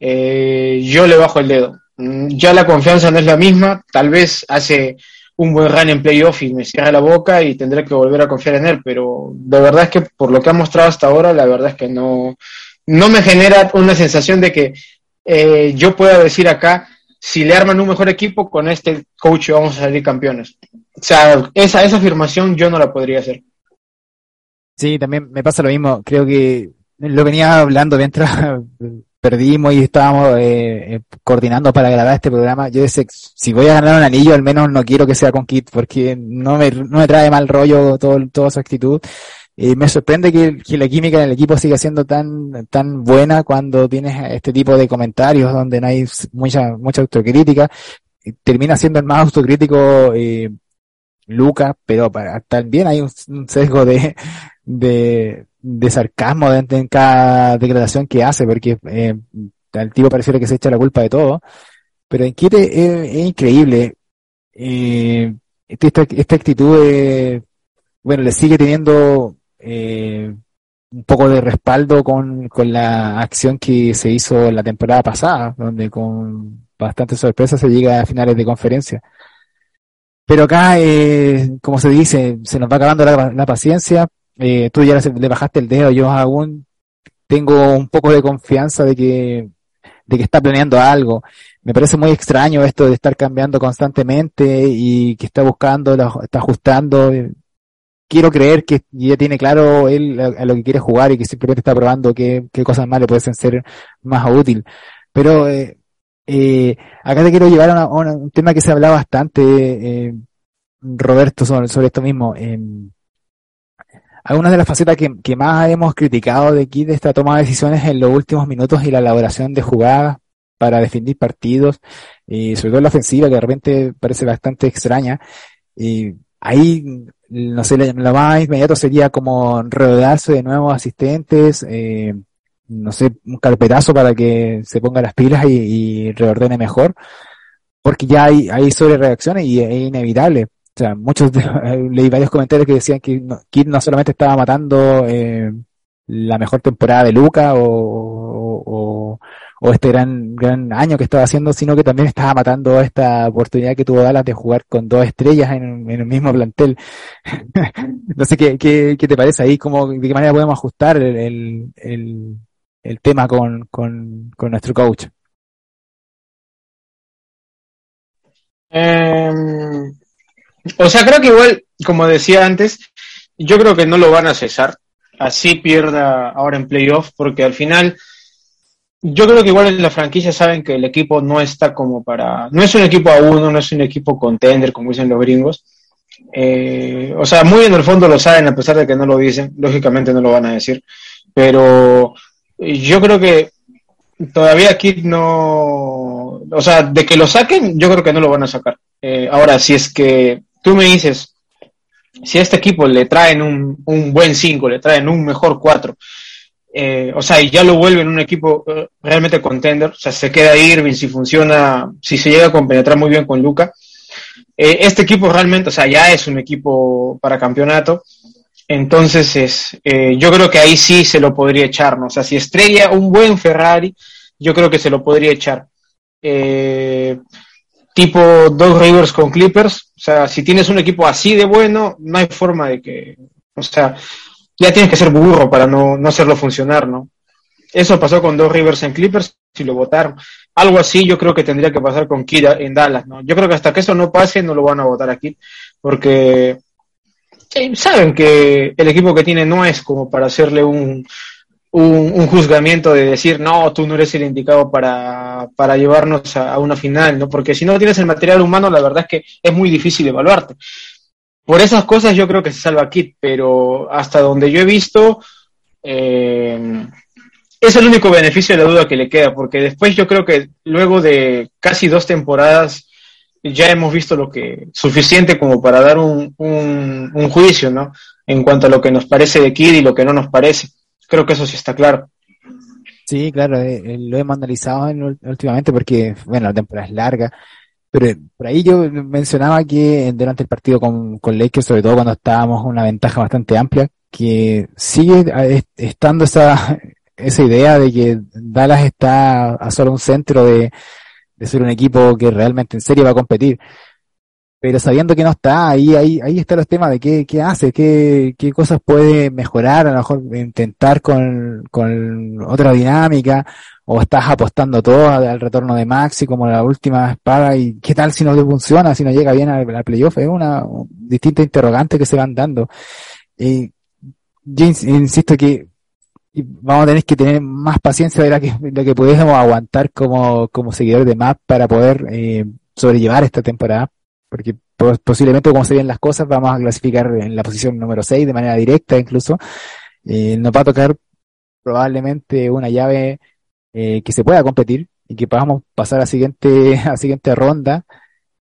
eh, yo le bajo el dedo. Mm, ya la confianza no es la misma, tal vez hace un buen run en playoff y me cierra la boca y tendré que volver a confiar en él, pero de verdad es que por lo que ha mostrado hasta ahora, la verdad es que no, no me genera una sensación de que eh, yo pueda decir acá, si le arman un mejor equipo, con este coach vamos a salir campeones. O sea, esa, esa afirmación yo no la podría hacer. Sí, también me pasa lo mismo. Creo que lo venía hablando mientras perdimos y estábamos eh, eh, coordinando para grabar este programa. Yo decía, si voy a ganar un anillo, al menos no quiero que sea con Kit, porque no me, no me trae mal rollo todo, toda su actitud. Y me sorprende que, que, la química en el equipo siga siendo tan, tan buena cuando tienes este tipo de comentarios donde no hay mucha, mucha autocrítica. Termina siendo el más autocrítico eh, Lucas, pero también hay un, un sesgo de, de, de sarcasmo dentro en cada declaración que hace, porque eh, el tipo pareciera que se echa la culpa de todo. Pero en Kite es, es increíble. Eh, esta, esta actitud, de, bueno, le sigue teniendo eh, un poco de respaldo con, con la acción que se hizo la temporada pasada, donde con bastante sorpresa se llega a finales de conferencia. Pero acá, eh, como se dice, se nos va acabando la, la paciencia, eh, tú ya le bajaste el dedo, yo aún tengo un poco de confianza de que, de que está planeando algo. Me parece muy extraño esto de estar cambiando constantemente y que está buscando, está ajustando. Quiero creer que ya tiene claro él a, lo que quiere jugar y que simplemente está probando qué, qué cosas más le pueden ser más útil. Pero eh, eh, acá te quiero llevar a, un tema que se habla bastante, eh, Roberto, sobre, sobre esto mismo. Eh, algunas de las facetas que, más hemos criticado de aquí, de esta toma de decisiones en los últimos minutos y la elaboración de jugadas para definir partidos, y sobre todo la ofensiva, que de repente parece bastante extraña. Y ahí, no sé, lo más inmediato sería como rodearse de nuevos asistentes, eh, no sé, un carpetazo para que se ponga las pilas y, y reordene mejor, porque ya hay, hay sobre reacciones y es inevitable. O sea, muchos leí varios comentarios que decían que no, Kid no solamente estaba matando eh, la mejor temporada de Luca o, este gran, gran año que estaba haciendo, sino que también estaba matando esta oportunidad que tuvo Dallas de jugar con dos estrellas en, en el mismo plantel. no sé qué, qué, qué, te parece ahí, cómo, de qué manera podemos ajustar el, el, el tema con, con, con nuestro coach. Um... O sea, creo que igual, como decía antes, yo creo que no lo van a cesar. Así pierda ahora en playoff, porque al final, yo creo que igual en la franquicia saben que el equipo no está como para. No es un equipo a uno, no es un equipo contender, como dicen los gringos. Eh, o sea, muy en el fondo lo saben, a pesar de que no lo dicen. Lógicamente no lo van a decir. Pero yo creo que todavía aquí no. O sea, de que lo saquen, yo creo que no lo van a sacar. Eh, ahora, si es que tú me dices, si a este equipo le traen un, un buen 5, le traen un mejor 4, eh, o sea, y ya lo vuelven un equipo uh, realmente contender, o sea, se queda Irving, si funciona, si se llega a compenetrar muy bien con Luca, eh, este equipo realmente, o sea, ya es un equipo para campeonato, entonces es, eh, yo creo que ahí sí se lo podría echar, ¿no? O sea, si estrella un buen Ferrari, yo creo que se lo podría echar. Tipo Dog Rivers con Clippers. O sea, si tienes un equipo así de bueno, no hay forma de que, o sea, ya tienes que ser burro para no, no hacerlo funcionar, ¿no? Eso pasó con Dog Rivers en Clippers si lo votaron. Algo así yo creo que tendría que pasar con Kira en Dallas, ¿no? Yo creo que hasta que eso no pase no lo van a votar aquí, porque saben que el equipo que tiene no es como para hacerle un, un, juzgamiento de decir, no, tú no eres el indicado para, para llevarnos a, a, una final, ¿no? Porque si no tienes el material humano, la verdad es que es muy difícil evaluarte. Por esas cosas yo creo que se salva Kit, pero hasta donde yo he visto, eh, es el único beneficio de la duda que le queda, porque después yo creo que luego de casi dos temporadas ya hemos visto lo que suficiente como para dar un, un, un juicio, ¿no? En cuanto a lo que nos parece de Kid y lo que no nos parece. Creo que eso sí está claro. Sí, claro, eh, eh, lo hemos analizado en- últimamente porque, bueno, la temporada es larga, pero por ahí yo mencionaba que durante el partido con, con Lakers, sobre todo cuando estábamos una ventaja bastante amplia, que sigue eh, estando esa, esa idea de que Dallas está a solo un centro de, de ser un equipo que realmente en serio va a competir. Pero sabiendo que no está, ahí, ahí, ahí están los temas de qué, qué hace, qué, qué cosas puede mejorar, a lo mejor intentar con, con otra dinámica, o estás apostando todo al, retorno de Maxi como la última espada, y qué tal si no le funciona, si no llega bien al, al playoff, es una distinta interrogante que se van dando. Y yo ins- insisto que vamos a tener que tener más paciencia de la que, de que pudiésemos aguantar como, como seguidor de MAP para poder eh, sobrellevar esta temporada, porque pos- posiblemente como se ven las cosas vamos a clasificar en la posición número 6 de manera directa incluso. Eh, nos va a tocar probablemente una llave eh, que se pueda competir y que podamos pasar a siguiente, a siguiente ronda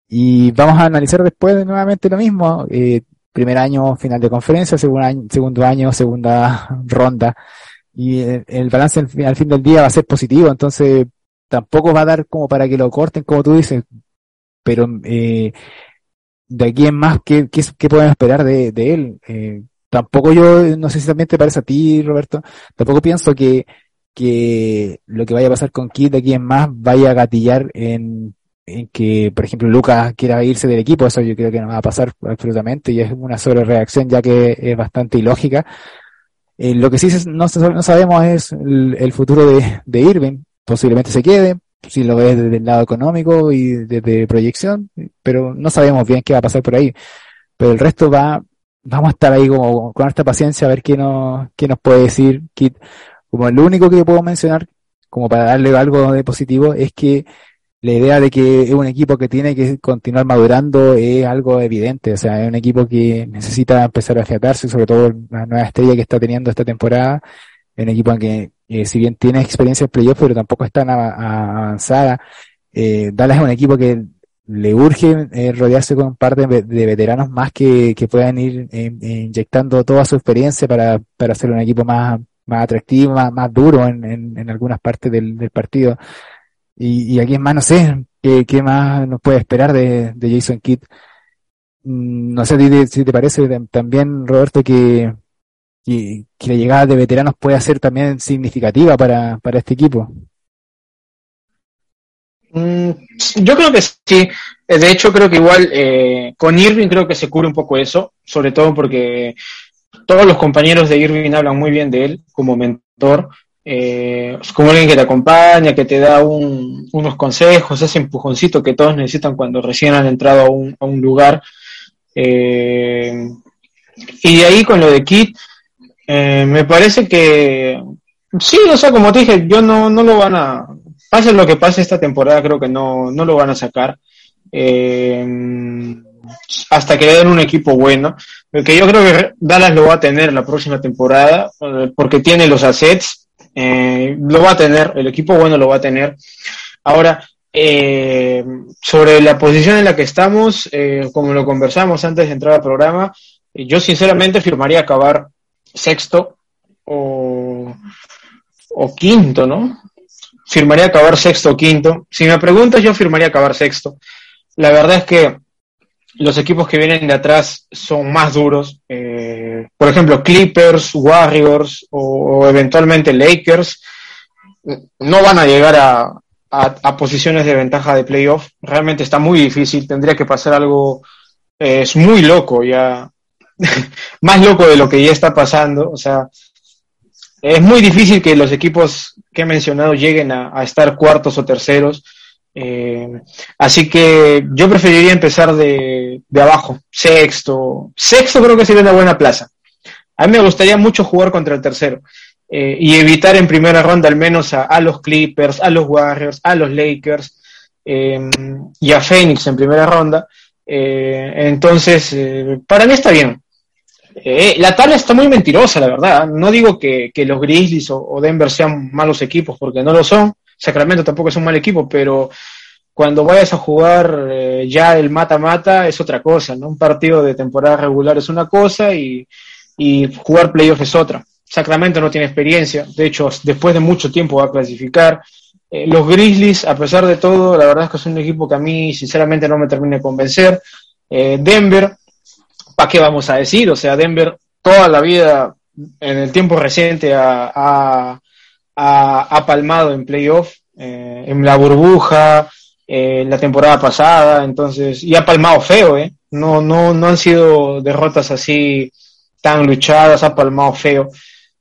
y vamos a analizar después nuevamente lo mismo. eh, primer año final de conferencia, segundo año, segundo año segunda ronda y el, el balance al fin, al fin del día va a ser positivo, entonces tampoco va a dar como para que lo corten, como tú dices, pero eh, de aquí en más, ¿qué, qué, qué esperar de, de él? Eh, tampoco yo, no sé si también te parece a ti, Roberto, tampoco pienso que, que lo que vaya a pasar con Kid de aquí en más vaya a gatillar en, en que, por ejemplo, Lucas quiera irse del equipo, eso yo creo que no va a pasar absolutamente y es una sobrereacción ya que es bastante ilógica. Eh, lo que sí no, no sabemos es el, el futuro de, de Irving. Posiblemente se quede, si lo ves desde el lado económico y desde proyección, pero no sabemos bien qué va a pasar por ahí. Pero el resto va, vamos a estar ahí como con esta paciencia a ver qué nos, qué nos puede decir Kit. Como lo único que puedo mencionar, como para darle algo de positivo, es que la idea de que es un equipo que tiene que continuar madurando es algo evidente, o sea, es un equipo que necesita empezar a afiatarse, sobre todo la nueva estrella que está teniendo esta temporada, es un equipo que eh, si bien tiene experiencia en playoff, pero tampoco es tan avanzada. Eh, Dallas es un equipo que le urge eh, rodearse con un par de, ve- de veteranos más que, que puedan ir eh, inyectando toda su experiencia para, para hacer un equipo más, más atractivo, más, duro en, en, algunas partes del, partido. Y, y aquí en más, no sé, ¿qué, más nos puede esperar de, de Jason Kidd? Mm, No sé si te, parece tam- también, Roberto, que, que, que la llegada de veteranos puede ser también significativa para, para este equipo. Mm, yo creo que sí. Eh, De hecho, creo que igual eh, con Irving creo que se cubre un poco eso, sobre todo porque todos los compañeros de Irving hablan muy bien de él como mentor, eh, como alguien que te acompaña, que te da un- unos consejos, ese empujoncito que todos necesitan cuando recién han entrado a un, a un lugar. Y de ahí con lo de Kit, eh, me parece que sí, o sea, como te dije, yo no, no lo van a, pase lo que pase esta temporada, creo que no, no lo van a sacar. Eh, hasta que le den un equipo bueno. Porque yo creo que Dallas lo va a tener la próxima temporada, eh, porque tiene los assets, eh, lo va a tener, el equipo bueno lo va a tener. Ahora, eh, sobre la posición en la que estamos, eh, como lo conversamos antes de entrar al programa, yo sinceramente firmaría acabar sexto o, o quinto, ¿no? Firmaría acabar sexto o quinto. Si me preguntas, yo firmaría acabar sexto. La verdad es que los equipos que vienen de atrás son más duros. Eh, por ejemplo, Clippers, Warriors o, eventualmente Lakers no van a llegar a, a, a posiciones de ventaja de playoff. Realmente está muy difícil. Tendría que pasar algo eh, es muy loco ya, más loco de lo que ya está pasando. O sea, es muy difícil que los equipos que he mencionado lleguen a, estar cuartos o terceros. Eh, así que yo preferiría empezar de, de, abajo, sexto. Sexto creo que sería una buena plaza. A mí me gustaría mucho jugar contra el tercero eh, y evitar en primera ronda al menos a, los Clippers, a los Warriors, a los Lakers eh, y a Phoenix en primera ronda. Entonces, para mí está bien. Eh, la tabla está muy mentirosa, la verdad. No digo que, los Grizzlies o, Denver sean malos equipos, porque no lo son. Sacramento tampoco es un mal equipo, pero cuando vayas a jugar eh, ya el mata-mata es otra cosa, ¿no? Un partido de temporada regular es una cosa y, jugar playoff es otra. Sacramento no tiene experiencia, de hecho, después de mucho tiempo va a clasificar. Eh, los Grizzlies, a pesar de todo, la verdad es que es un equipo que a mí sinceramente no me termina de convencer. Denver, ¿para qué vamos a decir? O sea, Denver toda la vida, en el tiempo reciente, ha, ha, ha, palmado en playoff, eh, en la burbuja, eh, la temporada pasada, entonces, y ha palmado feo, ¿eh? No, no, no han sido derrotas así tan luchadas, ha palmado feo,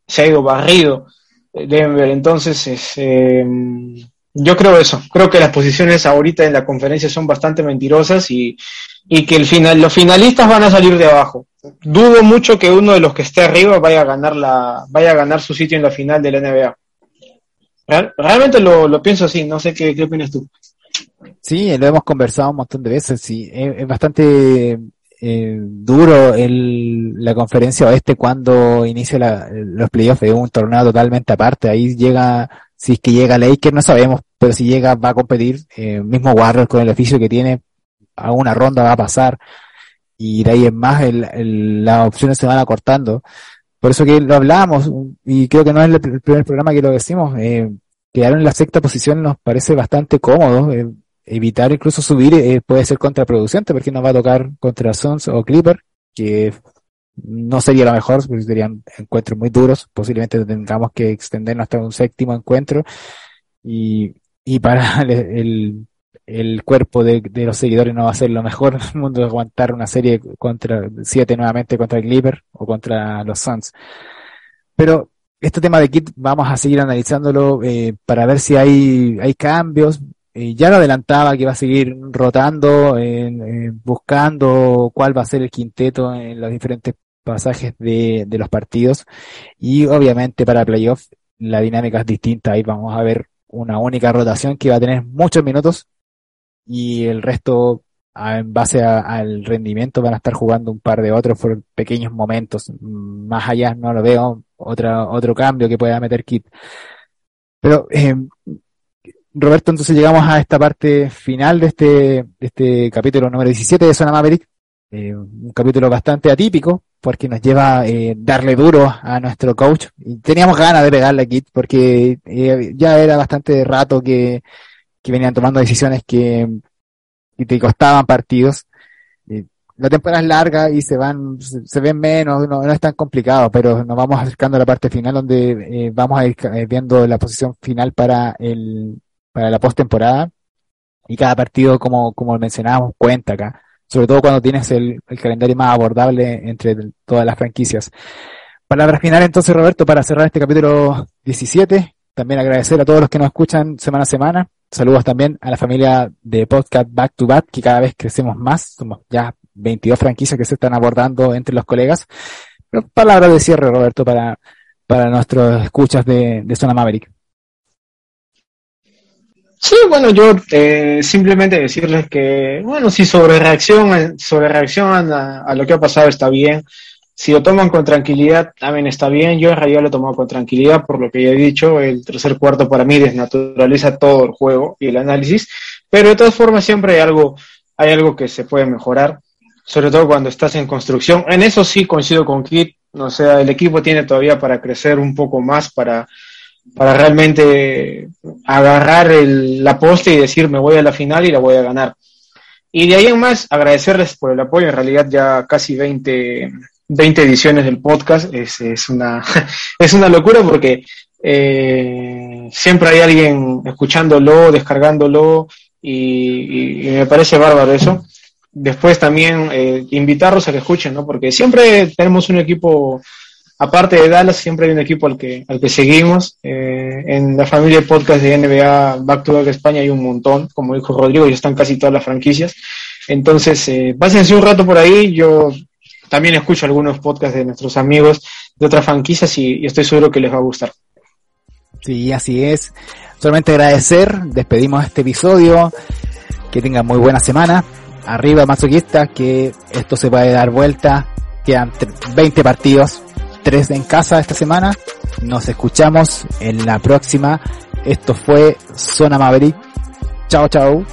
se ha ido barrido Denver, entonces, es, eh, yo creo eso, creo que las posiciones ahorita en la conferencia son bastante mentirosas y, y que el final, los finalistas van a salir de abajo. Dudo mucho que uno de los que esté arriba vaya a ganar la, vaya a ganar su sitio en la final de la NBA. realmente lo, lo, pienso así, no sé qué, qué opinas tú. Sí, lo hemos conversado un montón de veces, sí, es, bastante eh, duro el, la conferencia oeste cuando inicia la, los playoffs, es un torneo totalmente aparte, ahí llega, si es que llega Lakers, no sabemos, pero si llega va a competir, eh, mismo Warriors con el oficio que tiene, a una ronda va a pasar, y de ahí en más el, el, las opciones se van acortando. Por eso que lo hablamos, y creo que no es el primer programa que lo decimos, eh, quedar en la sexta posición nos parece bastante cómodo, eh, evitar incluso subir eh, puede ser contraproducente porque nos va a tocar contra Suns o Clipper, que no sería lo mejor, porque serían encuentros muy duros, posiblemente tengamos que extendernos hasta un séptimo encuentro y, y para el, el, cuerpo de, de, los seguidores no va a ser lo mejor en el mundo de aguantar una serie contra siete nuevamente contra el Clipper o contra los Suns. Pero este tema de Kit vamos a seguir analizándolo eh, para ver si hay, hay cambios. Eh, ya lo adelantaba que va a seguir rotando, eh, buscando cuál va a ser el quinteto en los diferentes pasajes de, de los partidos. Y obviamente para playoff la dinámica es distinta. Ahí vamos a ver una única rotación que va a tener muchos minutos y el resto en base a, al rendimiento van a estar jugando un par de otros por pequeños momentos. Más allá no lo veo otra, otro cambio que pueda meter Kit. Pero, eh, Roberto, entonces llegamos a esta parte final de este, de este capítulo número 17 de Zona Maverick. Eh, un capítulo bastante atípico porque nos lleva eh, darle duro a nuestro coach. Y teníamos ganas de pegarle a Kit porque eh, ya era bastante rato que, que venían tomando decisiones que, que te costaban partidos. La temporada es larga y se van, se, ven menos, no, no, es tan complicado, pero nos vamos acercando a la parte final donde eh, vamos a ir viendo la posición final para el, para la postemporada. Y cada partido, como, como mencionábamos, cuenta acá. Sobre todo cuando tienes el, el calendario más abordable entre todas las franquicias. Palabra final entonces, Roberto, para cerrar este capítulo 17. También agradecer a todos los que nos escuchan semana a semana. Saludos también a la familia de podcast Back to Back, que cada vez crecemos más. Somos ya 22 franquicias que se están abordando entre los colegas. Pero palabra de cierre, Roberto, para, para nuestros escuchas de, de Zona Maverick. Sí, bueno, yo eh, simplemente decirles que, bueno, si sobre reacción, sobre reacción a, lo que ha pasado está bien. Si lo toman con tranquilidad, también está bien. Yo en realidad lo he tomado con tranquilidad, por lo que ya he dicho. El tercer cuarto para mí desnaturaliza todo el juego y el análisis. Pero de todas formas siempre hay algo, hay algo que se puede mejorar sobre todo cuando estás en construcción. En eso sí coincido con Kit, o sea, el equipo tiene todavía para crecer un poco más, para, para realmente agarrar el, la poste y decir me voy a la final y la voy a ganar. Y de ahí en más, agradecerles por el apoyo, en realidad ya casi 20, 20 ediciones del podcast, es, es, una, es una locura porque eh, siempre hay alguien escuchándolo, descargándolo y me parece bárbaro eso después también eh, invitarlos a que escuchen, ¿no? Porque siempre tenemos un equipo, aparte de Dallas, siempre hay un equipo al que, al que seguimos. Eh, en la familia de podcast de NBA Back to Back España hay un montón, como dijo Rodrigo, ya están casi todas las franquicias. Entonces, eh, pásense un rato por ahí, yo también escucho algunos podcasts de nuestros amigos de otras franquicias y, estoy seguro que les va a gustar. Sí, así es. Solamente agradecer, despedimos este episodio, que tengan muy buena semana arriba masoquista que esto se puede dar vuelta. Quedan 20 partidos, 3 en casa esta semana. Nos escuchamos en la próxima. Esto fue Zona Maverick. Chao, chao.